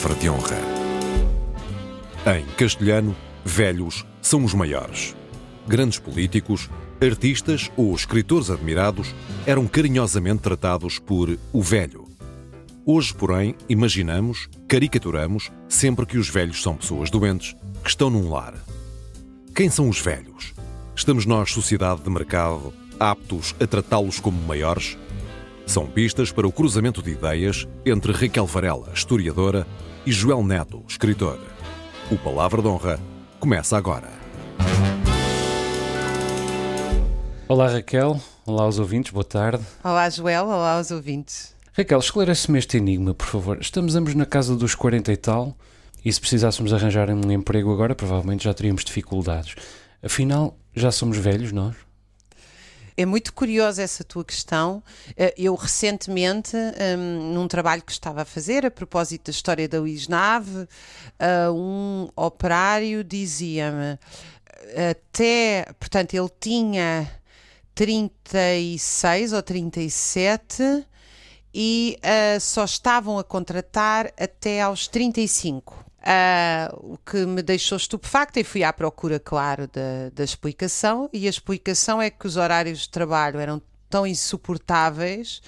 palavra de honra. Em castelhano, velhos são os maiores. Grandes políticos, artistas ou escritores admirados eram carinhosamente tratados por o velho. Hoje, porém, imaginamos, caricaturamos, sempre que os velhos são pessoas doentes que estão num lar. Quem são os velhos? Estamos nós, sociedade de mercado, aptos a tratá-los como maiores? São pistas para o cruzamento de ideias entre Raquel Varela, historiadora, e Joel Neto, escritor. O Palavra de Honra começa agora. Olá Raquel, olá aos ouvintes, boa tarde. Olá Joel, olá aos ouvintes. Raquel, esclarece-me este enigma, por favor. Estamos ambos na casa dos 40 e tal, e se precisássemos arranjar um emprego agora, provavelmente já teríamos dificuldades. Afinal, já somos velhos nós? É muito curiosa essa tua questão. Eh, eu recentemente, um, num trabalho que estava a fazer, a propósito da história da Uisnave, uh, um operário dizia-me até, portanto, ele tinha 36 ou 37 e uh, só estavam a contratar até aos 35. Uh, o que me deixou estupefacta e fui à procura, claro, da, da explicação. E a explicação é que os horários de trabalho eram tão insuportáveis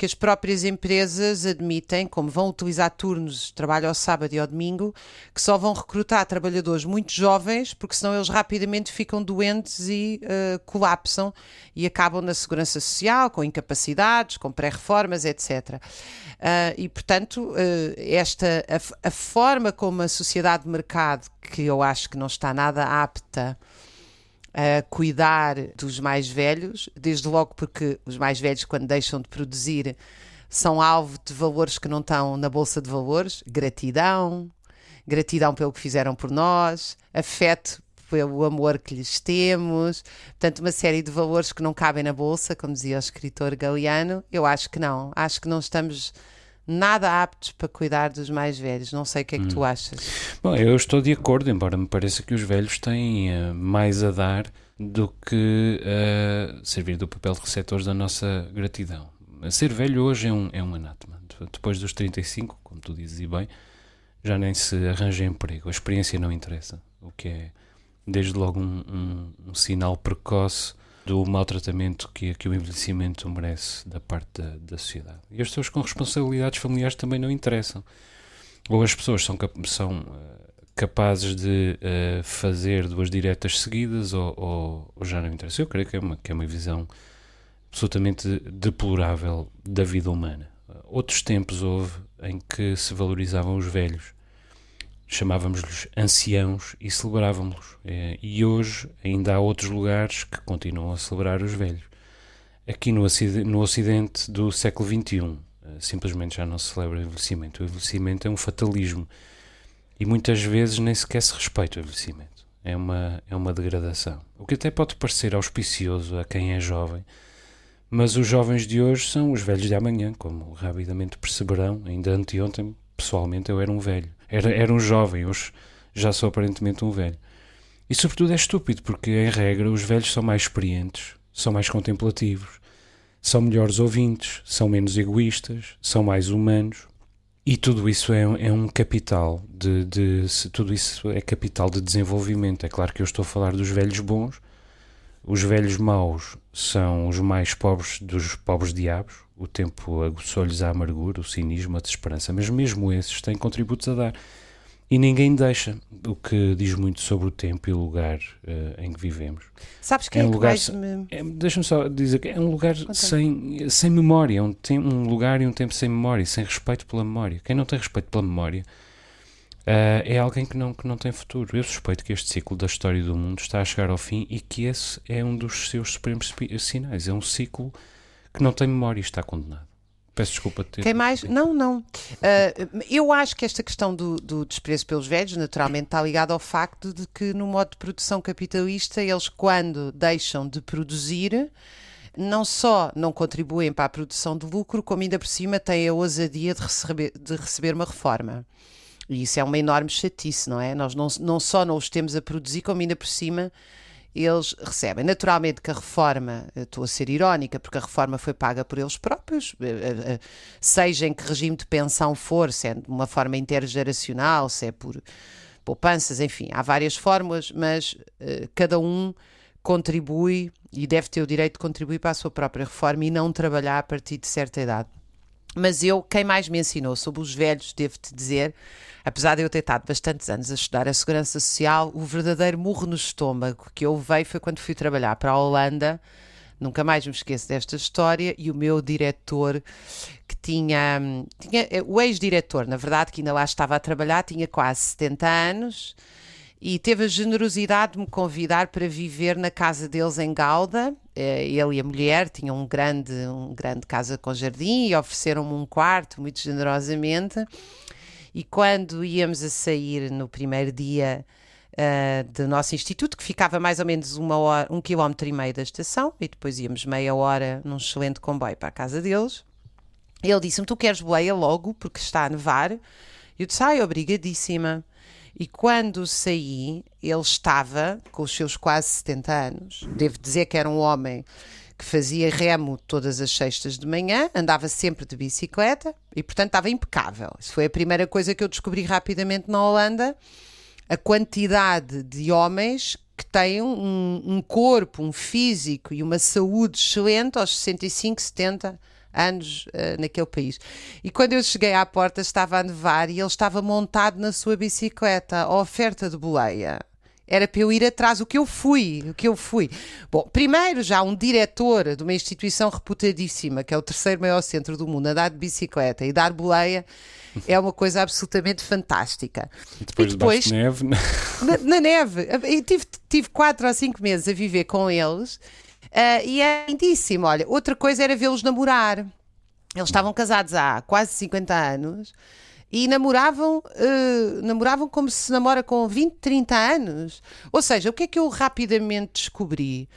que as próprias empresas admitem, como vão utilizar turnos de trabalho ao sábado e ao domingo, que só vão recrutar trabalhadores muito jovens, porque senão eles rapidamente ficam doentes e uh, colapsam e acabam na segurança social, com incapacidades, com pré-reformas, etc. Uh, eh, e, portanto, uh, esta, a, a forma como a sociedade de mercado, que eu acho que não está nada apta a cuidar dos mais velhos, desde logo porque os mais velhos, quando deixam de produzir, são alvo de valores que não estão na Bolsa de Valores, gratidão, gratidão pelo que fizeram por nós, afeto pelo amor que lhes temos, portanto, uma série de valores que não cabem na Bolsa, como dizia o escritor Galeano, eu acho que não, acho que não estamos nada aptos para cuidar dos mais velhos. Não sei o que é que hum. tu achas. Bom, eu estou de acordo, embora me pareça que os velhos têm uh, mais a dar do que uh, servir do papel de receptores da nossa gratidão. Ser velho hoje é um, é um anátema. Depois dos 35, como tu dizes e bem, já nem se arranja emprego. A experiência não interessa. O que é, desde logo, um, um, um sinal precoce do maltratamento que, que o envelhecimento merece da parte da, da sociedade. E as pessoas com responsabilidades familiares também não interessam. Ou as pessoas são, são uh, capazes de uh, fazer duas diretas seguidas, ou, ou, ou, já não interessa. Eu creio que é uma, que é uma visão absolutamente deplorável da vida humana. Outros tempos houve em que se valorizavam os velhos chamávamos-lhes anciãos e celebrávamos-los. É, e hoje ainda há outros lugares que continuam a celebrar os velhos. Aqui no, no Ocidente do século XXI, eh, simplesmente já não se celebra o envelhecimento. O envelhecimento é um fatalismo e muitas vezes nem sequer se respeita o envelhecimento. É uma, é uma degradação. O que até pode parecer auspicioso a quem é jovem, mas os jovens de hoje são os velhos de amanhã, como rapidamente perceberão. Ainda anteontem, pessoalmente, eu era um velho. Era, era um jovem, hoje já sou aparentemente um velho. E sobretudo é estúpido, porque em regra os velhos são mais experientes, são mais contemplativos, são melhores ouvintes, são menos egoístas, são mais humanos. E tudo isso é, é um capital de, de, tudo isso é capital de desenvolvimento. É claro que eu estou a falar dos velhos bons. Os velhos maus são os mais pobres dos pobres diabos, o tempo aguçou-lhes a amargura, o cinismo, a desesperança, mas mesmo esses têm contributos a dar. E ninguém deixa, o que diz muito sobre o tempo e o lugar uh, em que vivemos. Sabes quem é, um é que lugar, me... É, Deixa-me só dizer que é um lugar sem, sem memória, é um, tem, um lugar e um tempo sem memória, sem respeito pela memória. Quem não tem respeito pela memória uh, é alguém que não, que não tem futuro. Eu suspeito que este ciclo da história do mundo está a chegar ao fim e que esse é um dos seus supremos sinais. É um ciclo que não tem memória e está condenado. Peço desculpa de ter. Tem mais? Não, não. Uh, eu acho que esta questão do, do, desprezo pelos velhos, naturalmente, está ligada ao facto de que, no modo de produção capitalista, eles, quando deixam de produzir, não só não contribuem para a produção de lucro, como ainda por cima têm a ousadia de receber, de receber uma reforma. E isso é uma enorme chatice, não é? Nós não, não só não os temos a produzir, como ainda por cima eles recebem. Naturalmente que a reforma, estou a ser irónica, porque a reforma foi paga por eles próprios, eh, eh, eh, seja em que regime de pensão for, se é de uma forma intergeracional, se é por poupanças, enfim, há várias fórmulas, mas cada um contribui e deve ter o direito de contribuir para a sua própria reforma e não trabalhar a partir de certa idade. Mas eu, quem mais me ensinou sobre os velhos, devo-te dizer, apesar de eu ter estado bastantes anos a estudar a segurança social, o verdadeiro murro no estômago que eu veio foi quando fui trabalhar para a Holanda. Nunca mais me esqueço desta história. E o meu diretor, que tinha. tinha o ex-diretor, na verdade, que ainda lá estava a trabalhar, tinha quase 70 anos e teve a generosidade de me convidar para viver na casa deles em Gauda. Eh, ele e a mulher tinham um grande, um grande casa com jardim e ofereceram-me um quarto muito generosamente. E quando íamos a sair no primeiro dia uh, do nosso instituto, que ficava mais ou menos uma hora, um quilómetro e meio da estação, e depois íamos meia hora num excelente comboio para a casa deles, ele disse-me: Tu queres boleia logo, porque está a nevar? Eu disse: Ai, obrigadíssima. E quando saí, ele estava com os seus quase 70 anos. Devo dizer que era um homem que fazia remo todas as sextas de manhã, andava sempre de bicicleta e, portanto, estava impecável. Isso foi a primeira coisa que eu descobri rapidamente na Holanda. A quantidade de homens que têm um, um corpo, um físico e uma saúde excelente aos 65, 70 anos uh, naquele país. E quando eu cheguei à porta estava a nevar e ele estava montado na sua bicicleta, a oferta de boleia. Era para eu ir atrás, o que eu fui, o que eu fui. Bom, primeiro já um diretor de uma instituição reputadíssima, que é o terceiro maior centro do mundo, a dar de bicicleta e dar boleia, é uma coisa absolutamente fantástica. E depois, e depois de neve. Na, na neve. Eu tive, tive quatro ou cinco meses a viver com eles Uh, e é lindíssimo. Olha, outra coisa era vê-los namorar. Eles estavam casados há quase 50 anos e namoravam, uh, namoravam como se namora com 20, 30 anos. Ou seja, o que é que eu rapidamente descobri?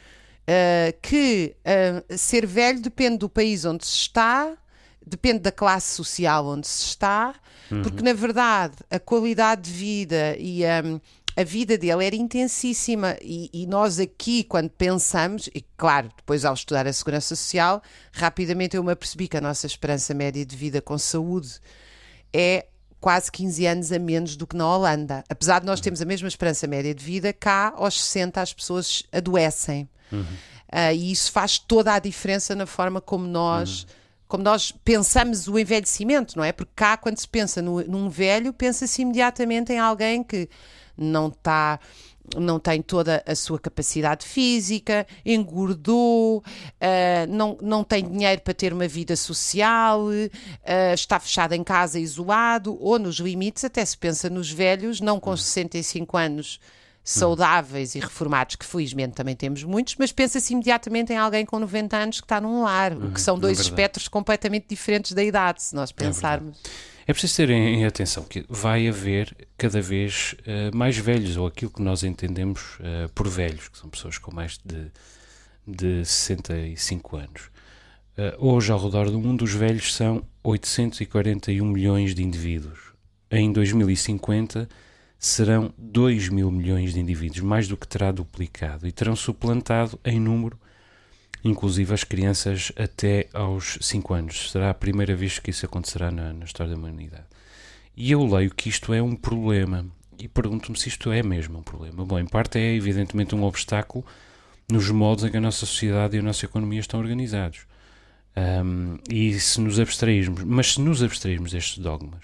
Uh, que uh, ser velho depende do país onde se está, depende da classe social onde se está, uhum. porque na verdade a qualidade de vida e um, a vida dele era intensíssima e, e, nós aqui, quando pensamos, e claro, depois ao estudar a segurança social, rapidamente eu me apercebi que a nossa esperança média de vida com saúde é quase 15 anos a menos do que na Holanda. Apesar de nós termos a mesma esperança média de vida, cá aos 60 as pessoas adoecem. Uhum. Uh, e isso faz toda a diferença na forma como nós. Uhum como nós pensamos o envelhecimento, não é? Porque cá, quando se pensa no, num velho, pensa-se imediatamente em alguém que não está não tem toda a sua capacidade física, engordou, uh, não, não tem dinheiro para ter uma vida social, uh, está fechado em casa, isolado, ou nos limites, até se pensa nos velhos, não com 65 anos saudáveis e reformados, que felizmente também temos muitos, mas pensa-se imediatamente em alguém com 90 anos que está num lar, o que são dois é espectros completamente diferentes da idade, se nós é pensarmos. É é preciso ter em atenção que vai haver cada vez uh, mais velhos, ou aquilo que nós entendemos uh, por velhos, que são pessoas com mais de, de 65 anos. Uh, hoje, ao redor do mundo, os velhos são 841 milhões de indivíduos. Em 2050 serão 2 mil milhões de indivíduos, mais do que terá duplicado, e terão suplantado em número inclusive as crianças até aos 5 anos. Será a primeira vez que isso acontecerá na, na história da humanidade. E eu leio que isto é um problema e pergunto-me se isto é mesmo um problema. Bom, em parte é evidentemente um obstáculo nos modos em que a nossa sociedade e a nossa economia estão organizados. Um, e se nos abstrairmos, mas se nos abstrairmos destes dogmas,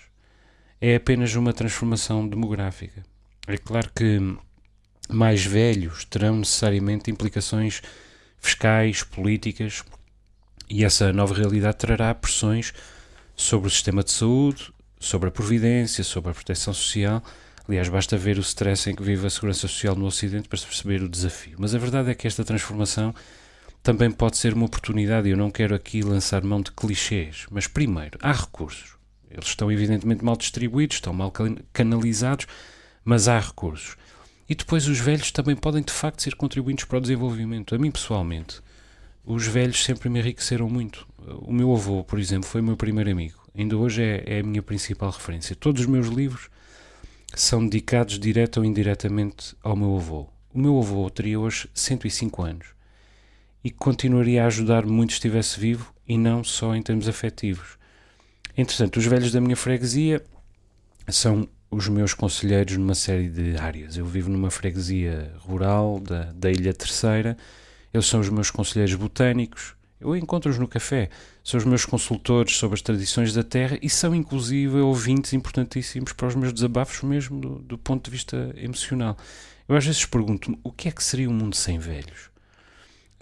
é apenas uma transformação demográfica. É claro que mais velhos terão necessariamente implicações fiscais, políticas, e essa nova realidade trará pressões sobre o sistema de saúde, sobre a providência, sobre a proteção social. Aliás, basta ver o stress em que vive a segurança social no Ocidente para se perceber o desafio. Mas a verdade é que esta transformação também pode ser uma oportunidade. Eu não quero aqui lançar mão de clichês, mas primeiro, há recursos. Eles estão evidentemente mal distribuídos, estão mal canalizados, mas há recursos. E depois os velhos também podem de facto ser contribuintes para o desenvolvimento. A mim pessoalmente, os velhos sempre me enriqueceram muito. O meu avô, por exemplo, foi o meu primeiro amigo. Ainda hoje é, é a minha principal referência. Todos os meus livros são dedicados direta ou indiretamente ao meu avô. o meu avô teria hoje 105 anos e continuaria a ajudar muito se estivesse vivo e não só em termos afetivos. Entretanto, os velhos da minha freguesia são os meus conselheiros numa série de áreas. Eu vivo numa freguesia rural da, da Ilha Terceira, eles são os meus conselheiros botânicos, eu encontro-os no café, são os meus consultores sobre as tradições da terra e são, inclusive, ouvintes importantíssimos para os meus desabafos, mesmo do, do ponto de vista emocional. Eu às vezes pergunto-me o que é que seria um mundo sem velhos?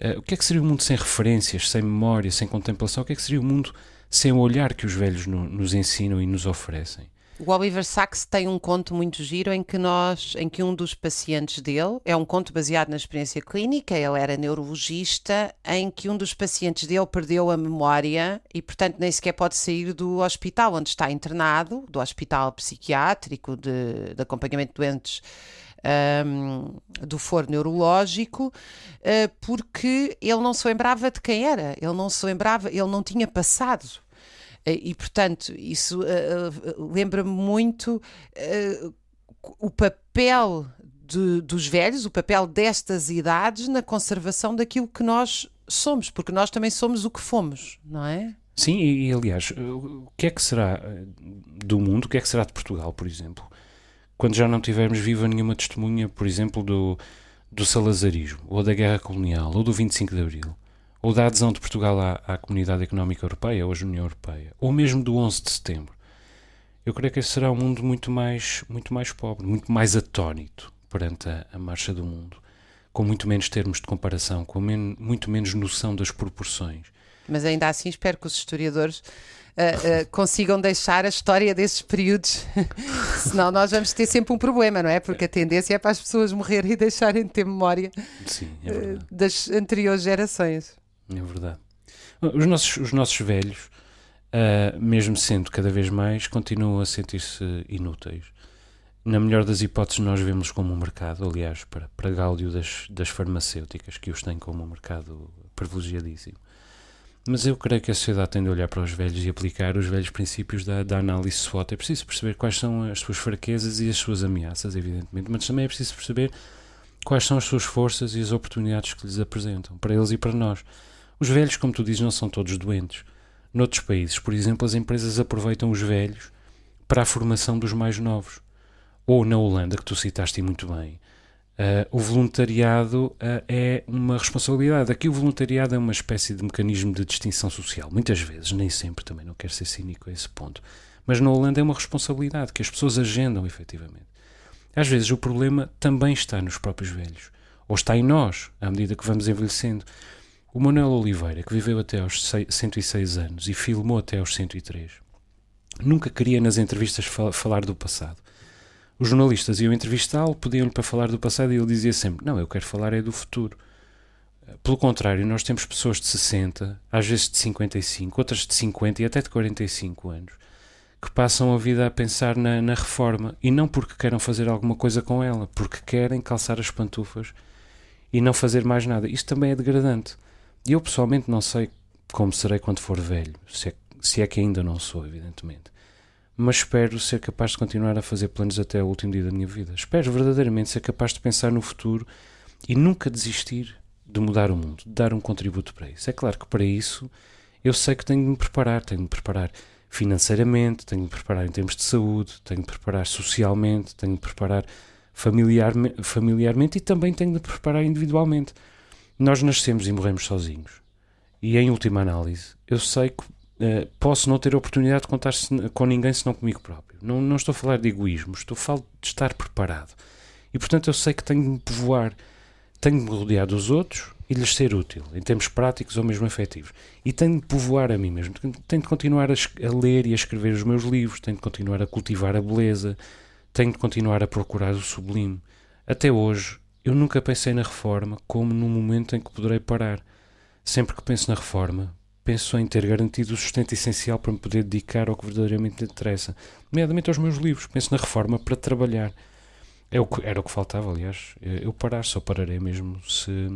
Uh, o que é que seria um mundo sem referências, sem memória, sem contemplação? O que é que seria um mundo sem o olhar que os velhos no, nos ensinam e nos oferecem? O Oliver Sacks tem um conto muito giro em que nós, em que um dos pacientes dele, é um conto baseado na experiência clínica, ele era neurologista, em que um dos pacientes dele perdeu a memória e, portanto, nem sequer pode sair do hospital onde está internado, do hospital psiquiátrico de, de acompanhamento de doentes um, do foro neurológico, uh, porque ele não se lembrava de quem era, ele não se lembrava, ele não tinha passado e, portanto, isso uh, lembra-me muito uh, o papel de, dos velhos, o papel destas idades na conservação daquilo que nós somos, porque nós também somos o que fomos, não é? Sim, e, e aliás, o que é que será do mundo, o que é que será de Portugal, por exemplo, quando já não tivermos viva nenhuma testemunha, por exemplo, do, do salazarismo, ou da guerra colonial, ou do 25 de Abril? Ou da adesão de Portugal à, à Comunidade Económica Europeia, hoje União Europeia, ou mesmo do 11 de setembro, eu creio que esse será um mundo muito mais, muito mais pobre, muito mais atónito perante a, a marcha do mundo, com muito menos termos de comparação, com men muito menos noção das proporções. Mas ainda assim espero que os historiadores Uh, uh, consigam deixar a história desses períodos, senão nós vamos ter sempre um problema, não é? Porque a tendência é para as pessoas morrerem e deixarem de ter memória Sim, é uh, das anteriores gerações. É verdade. Os nossos, os nossos velhos, uh, mesmo sendo cada vez mais, continuam a sentir-se inúteis. Na melhor das hipóteses, nós vemos como um mercado, aliás, para, para gáudio das, das farmacêuticas, que os têm como um mercado privilegiadíssimo. Mas eu creio que a sociedade tem de olhar para os velhos e aplicar os velhos princípios da, da análise SWOT. É preciso perceber quais são as suas fraquezas e as suas ameaças, evidentemente, mas também é preciso perceber quais são as suas forças e as oportunidades que lhes apresentam, para eles e para nós. Os velhos, como tu dizes, não são todos doentes. Noutros países, por exemplo, as empresas aproveitam os velhos para a formação dos mais novos. Ou na Holanda, que tu citaste muito bem, uh, o voluntariado uh, é uma responsabilidade. Aqui o voluntariado é uma espécie de mecanismo de distinção social. Muitas vezes, nem sempre, também não quero ser cínico a esse ponto. Mas na Holanda é uma responsabilidade que as pessoas agendam efetivamente. Às vezes o problema também está nos próprios velhos. Ou está em nós, à medida que vamos envelhecendo. O Manuel Oliveira, que viveu até aos 106 anos e filmou até aos 103, nunca queria nas entrevistas falar do passado. Os jornalistas iam entrevistá-lo, pediam-lhe para falar do passado e ele dizia sempre: Não, eu quero falar é do futuro. Pelo contrário, nós temos pessoas de 60, às vezes de 55, outras de 50 e até de 45 anos, que passam a vida a pensar na, na reforma e não porque queiram fazer alguma coisa com ela, porque querem calçar as pantufas e não fazer mais nada. Isto também é degradante. Eu pessoalmente não sei como serei quando for velho, se é, se é que ainda não sou, evidentemente. Mas espero ser capaz de continuar a fazer planos até o último dia da minha vida. Espero verdadeiramente ser capaz de pensar no futuro e nunca desistir de mudar o mundo, de dar um contributo para isso. É claro que para isso eu sei que tenho de me preparar, tenho de me preparar financeiramente, tenho de me preparar em termos de saúde, tenho de me preparar socialmente, tenho de me preparar familiar, familiarmente e também tenho de me preparar individualmente. Nós nascemos e morremos sozinhos. E em última análise, eu sei que uh, posso não ter a oportunidade de contar com ninguém senão comigo próprio. Não, não estou a falar de egoísmo, estou a falar de estar preparado. E portanto eu sei que tenho de me povoar, tenho de me rodear dos outros e lhes ser útil, em termos práticos ou mesmo afetivos. E tenho de povoar a mim mesmo. Tenho de continuar a, a ler e a escrever os meus livros, tenho de continuar a cultivar a beleza, tenho de continuar a procurar o sublime. Até hoje, eu nunca pensei na reforma como num momento em que poderei parar. Sempre que penso na reforma, penso em ter garantido o sustento essencial para me poder dedicar ao que verdadeiramente me interessa, nomeadamente aos meus livros. Penso na reforma para trabalhar. É o que, era o que faltava, aliás. Eu parar, só pararei mesmo se,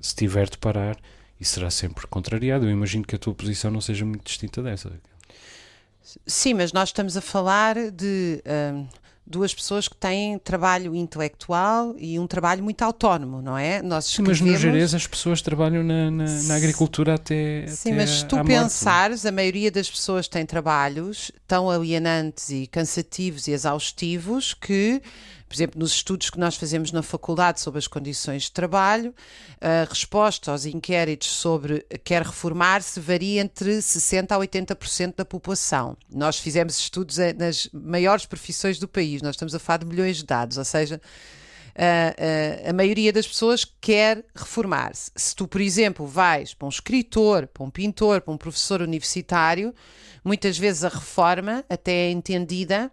se tiver de parar e será sempre contrariado. Eu imagino que a tua posição não seja muito distinta dessa. Sim, mas nós estamos a falar de. Hum, duas pessoas que têm trabalho intelectual e um trabalho muito autónomo, não é? Nós Sim, mas no Jerez as pessoas trabalham na, na, na agricultura até. Sim, até mas se tu pensares, a maioria das pessoas tem trabalhos tão alienantes e cansativos e exaustivos que por exemplo, nos estudos que nós fazemos na faculdade sobre as condições de trabalho, a resposta aos inquéritos sobre quer reformar-se varia entre 60% a 80% da população. Nós fizemos estudos nas maiores profissões do país, nós estamos a falar de milhões de dados, ou seja, a, a, a, maioria das pessoas quer reformar-se. Se tu, por exemplo, vais para um escritor, para um pintor, para um professor universitário, muitas vezes a reforma até é entendida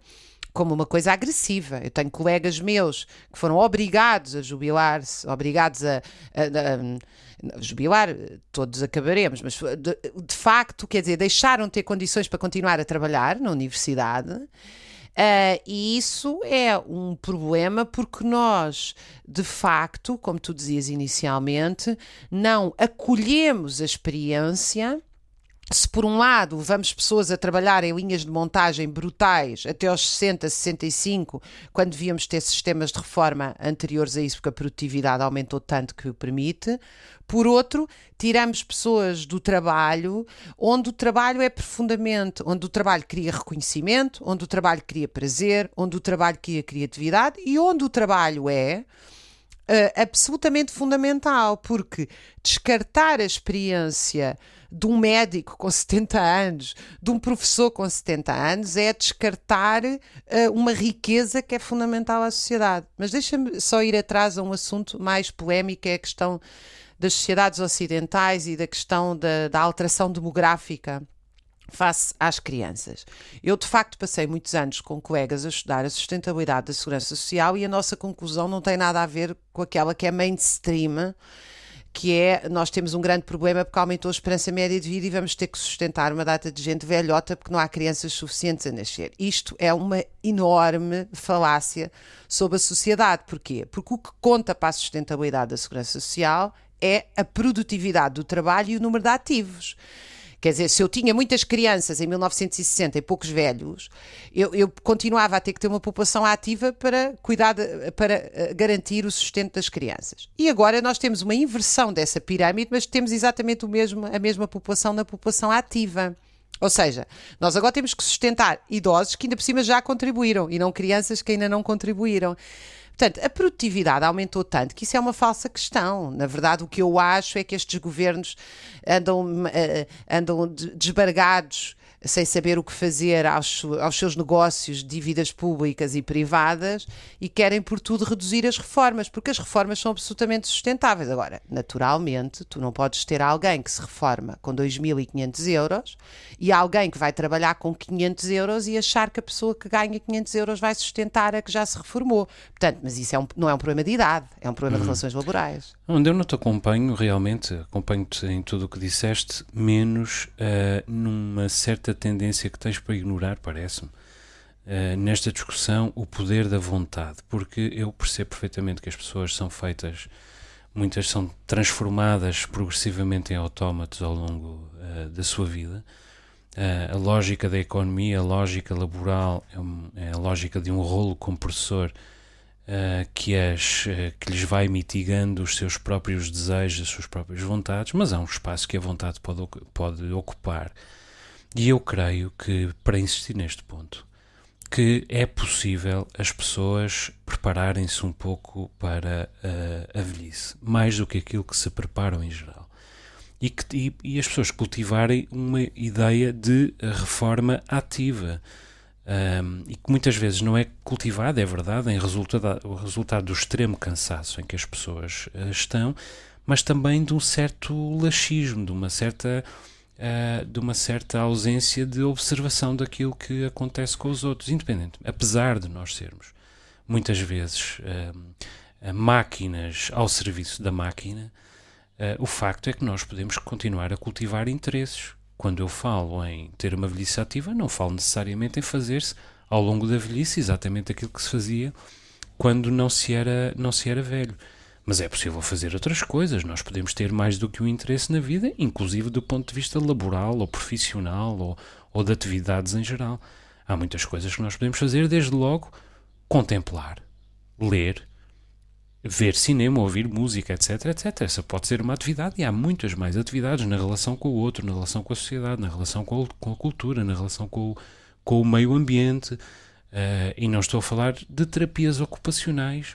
como uma coisa agressiva. Eu tenho colegas meus que foram obrigados a jubilar-se, obrigados a, a, a, jubilar, todos acabaremos, mas de, de, facto, quer dizer, deixaram de ter condições para continuar a trabalhar na universidade. Uh, e isso é um problema porque nós, de facto, como tu dizias inicialmente, não acolhemos a experiência se por um lado levamos pessoas a trabalhar em linhas de montagem brutais até aos 60, 65, quando devíamos ter sistemas de reforma anteriores a isso, porque a produtividade aumentou tanto que o permite, por outro, tiramos pessoas do trabalho, onde o trabalho é profundamente, onde o trabalho cria reconhecimento, onde o trabalho cria prazer, onde o trabalho cria criatividade e onde o trabalho é uh, absolutamente fundamental, porque descartar a experiência de um médico com 70 anos, de um professor com 70 anos, é descartar uh, uma riqueza que é fundamental à sociedade. Mas deixa-me só ir atrás a um assunto mais polémico, é a questão das sociedades ocidentais e da questão da, da alteração demográfica face às crianças. Eu, de facto, passei muitos anos com colegas a estudar a sustentabilidade da segurança social e a nossa conclusão não tem nada a ver com aquela que é mainstream que é nós temos um grande problema porque aumentou a esperança média de vida e vamos ter que sustentar uma data de gente velhota porque não há crianças suficientes a nascer. Isto é uma enorme falácia sobre a sociedade. Porquê? Porque o que conta para a sustentabilidade da segurança social é a produtividade do trabalho e o número de ativos. Quer dizer, se eu tinha muitas crianças em 1960 e poucos velhos, eu, eu continuava a ter que ter uma população ativa para cuidar, de, para eh, garantir o sustento das crianças. E agora nós temos uma inversão dessa pirâmide, mas temos exatamente o mesmo, a mesma população na população ativa. Ou seja, nós agora temos que sustentar idosos que ainda por cima já contribuíram e não crianças que ainda não contribuíram. Portanto, a produtividade aumentou tanto que isso é uma falsa questão. Na verdade, o que eu acho é que estes governos andam, uh, andam desbargados sem saber o que fazer aos, aos seus negócios, dívidas públicas e privadas e querem, por tudo, reduzir as reformas, porque as reformas são absolutamente sustentáveis. Agora, naturalmente, tu não podes ter alguém que se reforma com 2.500 euros e alguém que vai trabalhar com 500 euros e achar que a pessoa que ganha 500 euros vai sustentar a que já se reformou. Portanto, mas isso é um, não é um problema de idade, é um problema uhum. de relações laborais. Onde eu não te acompanho, realmente, acompanho-te em tudo o que disseste, menos uh, numa certa tendência que tens para ignorar, parece-me, uh, nesta discussão, o poder da vontade, porque eu percebo perfeitamente que as pessoas são feitas, muitas são transformadas progressivamente em autómatos ao longo uh, da sua vida. a lógica da economia, a lógica laboral, é, um, é a lógica de um rolo compressor que, as, uh, que lhes vai mitigando os seus próprios desejos, as suas próprias vontades, mas há um espaço que a vontade pode, pode ocupar. E eu creio que, para insistir neste ponto, que é possível as pessoas prepararem-se um pouco para a, a velhice, mais do que aquilo que se preparam em geral. E, que, e, e as pessoas cultivarem uma ideia de reforma ativa um, e que muitas vezes não é cultivado, é verdade, em resultado, o resultado do extremo cansaço em que as pessoas uh, estão, mas também de um certo laxismo, de uma certa, uh, de uma certa ausência de observação daquilo que acontece com os outros, independente, apesar de nós sermos muitas vezes uh, máquinas ao serviço da máquina, o facto é que nós podemos continuar a cultivar interesses quando eu falo em ter uma velhice ativa, não falo necessariamente em fazer-se ao longo da velhice exatamente aquilo que se fazia quando não se era, não se era velho. Mas é possível fazer outras coisas. Nós podemos ter mais do que um interesse na vida, inclusive do ponto de vista laboral ou profissional ou, ou de atividades em geral. Há muitas coisas que nós podemos fazer, desde logo contemplar, ler, ver cinema, ouvir música, etc, etc. Essa pode ser uma atividade e há muitas mais atividades na relação com o outro, na relação com a sociedade, na relação com a, com a cultura, na relação com o, com o meio ambiente. Uh, e não estou a falar de terapias ocupacionais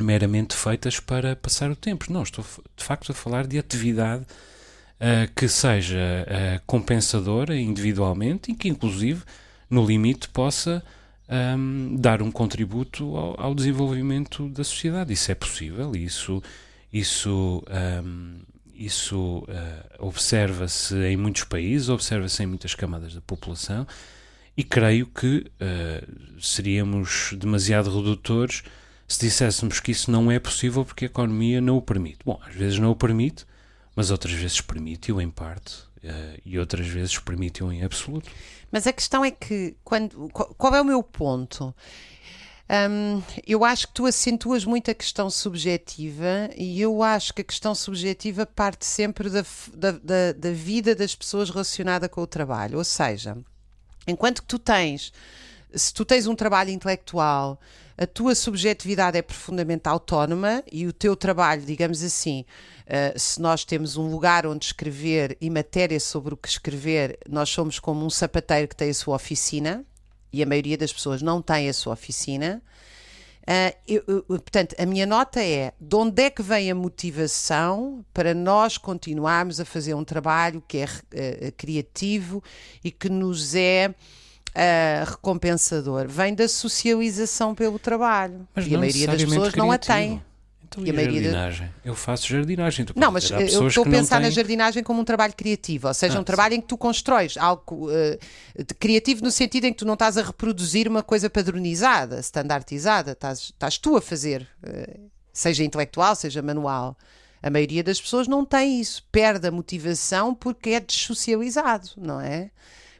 meramente feitas para passar o tempo. Não, estou de facto a falar de atividade uh, que seja uh, compensadora individualmente e que, inclusive, no limite, possa um, dar um contributo ao, ao, desenvolvimento da sociedade. Isso é possível, isso, isso, um, isso uh, observa-se em muitos países, observa-se em muitas camadas da população e creio que uh, seríamos demasiado redutores se disséssemos que isso não é possível porque a economia não o permite. Bom, às vezes não o permite, mas outras vezes permite-o em parte uh, e outras vezes permite-o em absoluto. Mas a questão é que, quando, qual é o meu ponto? Um, eu acho que tu acentuas muito a questão subjetiva e eu acho que a questão subjetiva parte sempre da, da, da, da vida das pessoas relacionada com o trabalho. Ou seja, enquanto que tu tens, se tu tens um trabalho intelectual, a tua subjetividade é profundamente autónoma e o teu trabalho, digamos assim, uh, se nós temos um lugar onde escrever e matéria sobre o que escrever, nós somos como um sapateiro que tem a sua oficina e a maioria das pessoas não tem a sua oficina. Uh, eu, eu, portanto, a minha nota é de onde é que vem a motivação para nós continuarmos a fazer um trabalho que é uh, criativo e que nos é uh, recompensador vem da socialização pelo trabalho. Mas e a maioria das pessoas criativo. não a tem. Então, e, a jardinagem? De... Eu faço jardinagem. Não, mas eu estou a pensar na jardinagem como um trabalho criativo, ou seja, ah, um trabalho sim. em que tu constróis algo uh, criativo no sentido em que tu não estás a reproduzir uma coisa padronizada, standardizada, estás, estás tu a fazer, uh, seja intelectual, seja manual. A maioria das pessoas não tem isso, perde a motivação porque é dessocializado, não é?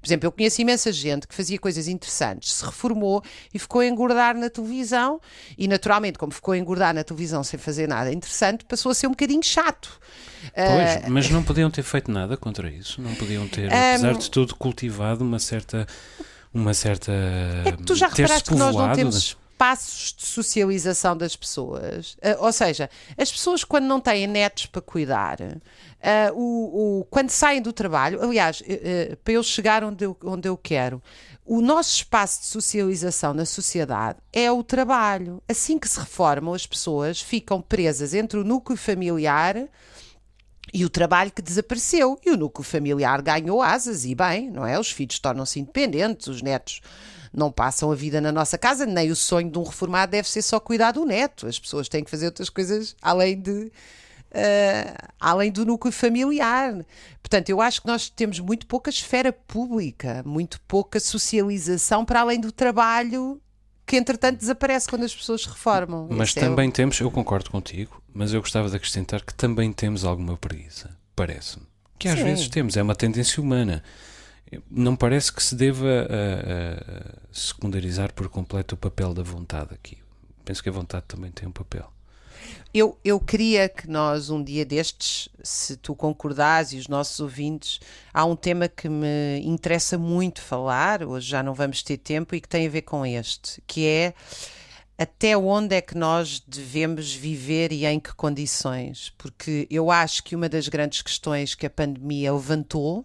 Por exemplo, eu conheço imensa gente que fazia coisas interessantes, se reformou e ficou a engordar na televisão, e naturalmente, como ficou a engordar na televisão sem fazer nada interessante, passou a ser um bocadinho chato. Pois, uh, mas não podiam ter feito nada contra isso, não podiam ter, um, apesar de tudo, cultivado uma certa. Uma certa. É que tu já reparaste que nós não temos passos de socialização das pessoas. Uh, ou seja, as pessoas quando não têm netos para cuidar, uh, o, o, quando saem do trabalho, aliás, uh, para eu chegar onde eu, onde eu quero, o nosso espaço de socialização na sociedade é o trabalho. Assim que se reformam, as pessoas ficam presas entre o núcleo familiar e o trabalho que desapareceu. E o núcleo familiar ganhou asas, e bem, não é? Os filhos tornam-se independentes, os netos não passam a vida na nossa casa, nem o sonho de um reformado deve ser só cuidar do neto. As pessoas têm que fazer outras coisas além de. Uh, além do núcleo familiar. Portanto, eu acho que nós temos muito pouca esfera pública, muito pouca socialização para além do trabalho que entretanto desaparece quando as pessoas se reformam. Mas Esse também é temos, eu concordo contigo, mas eu gostava de acrescentar que também temos alguma preguiça, parece-me. Que às Sim. vezes temos, é uma tendência humana não parece que se deva a, a secundarizar por completo o papel da vontade aqui. Penso que a vontade também tem um papel. Eu, eu queria que nós, um dia destes, se tu concordares e os nossos ouvintes, há um tema que me interessa muito falar, hoje já não vamos ter tempo, e que tem a ver com este, que é até onde é que nós devemos viver e em que condições? Porque eu acho que uma das grandes questões que a pandemia levantou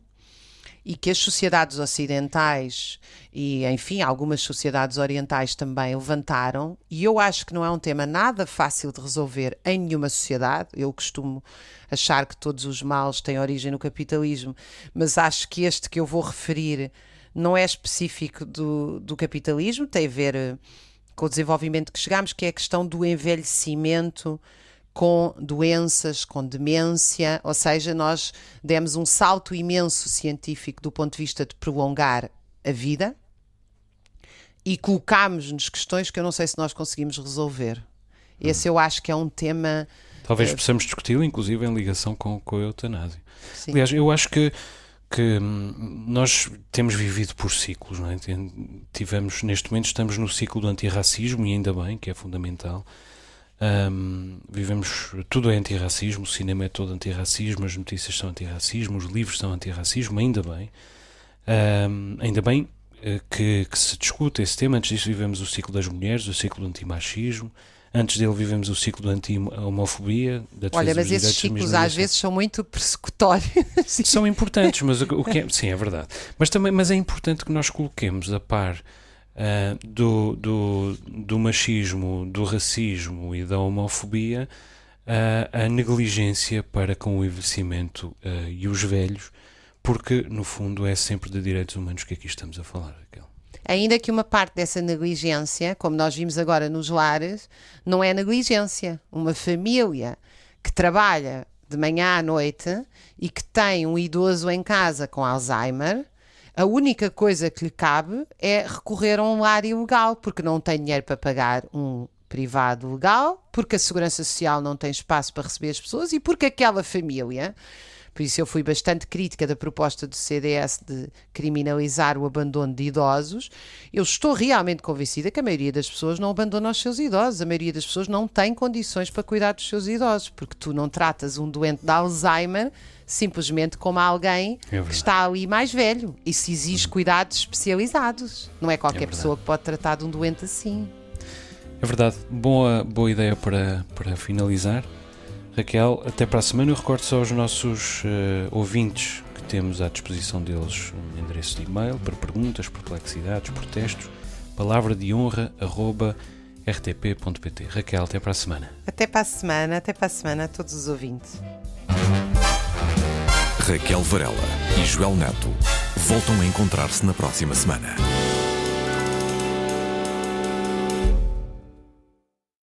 e que as sociedades ocidentais e, enfim, algumas sociedades orientais também levantaram, e eu acho que não é um tema nada fácil de resolver em nenhuma sociedade. Eu costumo achar que todos os males têm origem no capitalismo, mas acho que este que eu vou referir não é específico do, do capitalismo, tem a ver eh, com o desenvolvimento que chegamos, que é a questão do envelhecimento com doenças, com demência, ou seja, nós demos um salto imenso científico do ponto de vista de prolongar a vida e colocámos-nos questões que eu não sei se nós conseguimos resolver. Esse eu acho que é um tema. Talvez uh, possamos discuti-lo, inclusive, em ligação com, com a eutanásia. Sim. Aliás, eu acho que, que hum, nós temos vivido por ciclos, não é? Tivemos, neste momento, estamos no ciclo do antirracismo, e ainda bem, que é fundamental. Um, vivemos, tudo é antirracismo, o cinema é todo antirracismo, as notícias são antirracismo, os livros são antirracismo, ainda bem. Um, ainda bem, que, que, se discute esse tema. Antes disso, vivemos o ciclo das mulheres, o ciclo do antimachismo. Antes dele, vivemos o ciclo da anti-homofobia. Olha, mas esses ciclos às vezes são muito persecutórios. São importantes, mas o que é, sim, é verdade. Mas, também, mas é importante que nós coloquemos a par uh, do, do, do machismo, do racismo e da homofobia uh, a negligência para com o envelhecimento uh, e os velhos, porque no fundo é sempre de direitos humanos que aqui estamos a falar, Raquel. Ainda que uma parte dessa negligência, como nós vimos agora nos lares, não é negligência. Uma família que trabalha de manhã à noite e que tem um idoso em casa com Alzheimer, a única coisa que lhe cabe é recorrer a um lar ilegal, porque não tem dinheiro para pagar um privado legal, porque a Segurança Social não tem espaço para receber as pessoas e porque aquela família por isso eu fui bastante crítica da proposta do CDS de criminalizar o abandono de idosos. Eu estou realmente convencida que a maioria das pessoas não abandona os seus idosos. A maioria das pessoas não tem condições para cuidar dos seus idosos, porque tu não tratas um doente de Alzheimer simplesmente como alguém é que está ali mais velho. Isso exige uhum. cuidados especializados. Não é qualquer é pessoa que pode tratar de um doente assim. É verdade. Boa, boa ideia para, para finalizar. Raquel, até para a semana. Eu recordo só aos nossos uh, ouvintes que temos à disposição deles um endereço de e-mail para perguntas, perplexidades, protestos, palavra de honra, arroba rtp.pt. Raquel, até para a semana. Até para a semana, até para a semana a todos os ouvintes. Raquel Varela e Joel Neto voltam a encontrar-se na próxima semana.